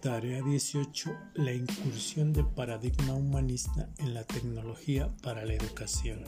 Tarea 18. La incursión del paradigma humanista en la tecnología para la educación.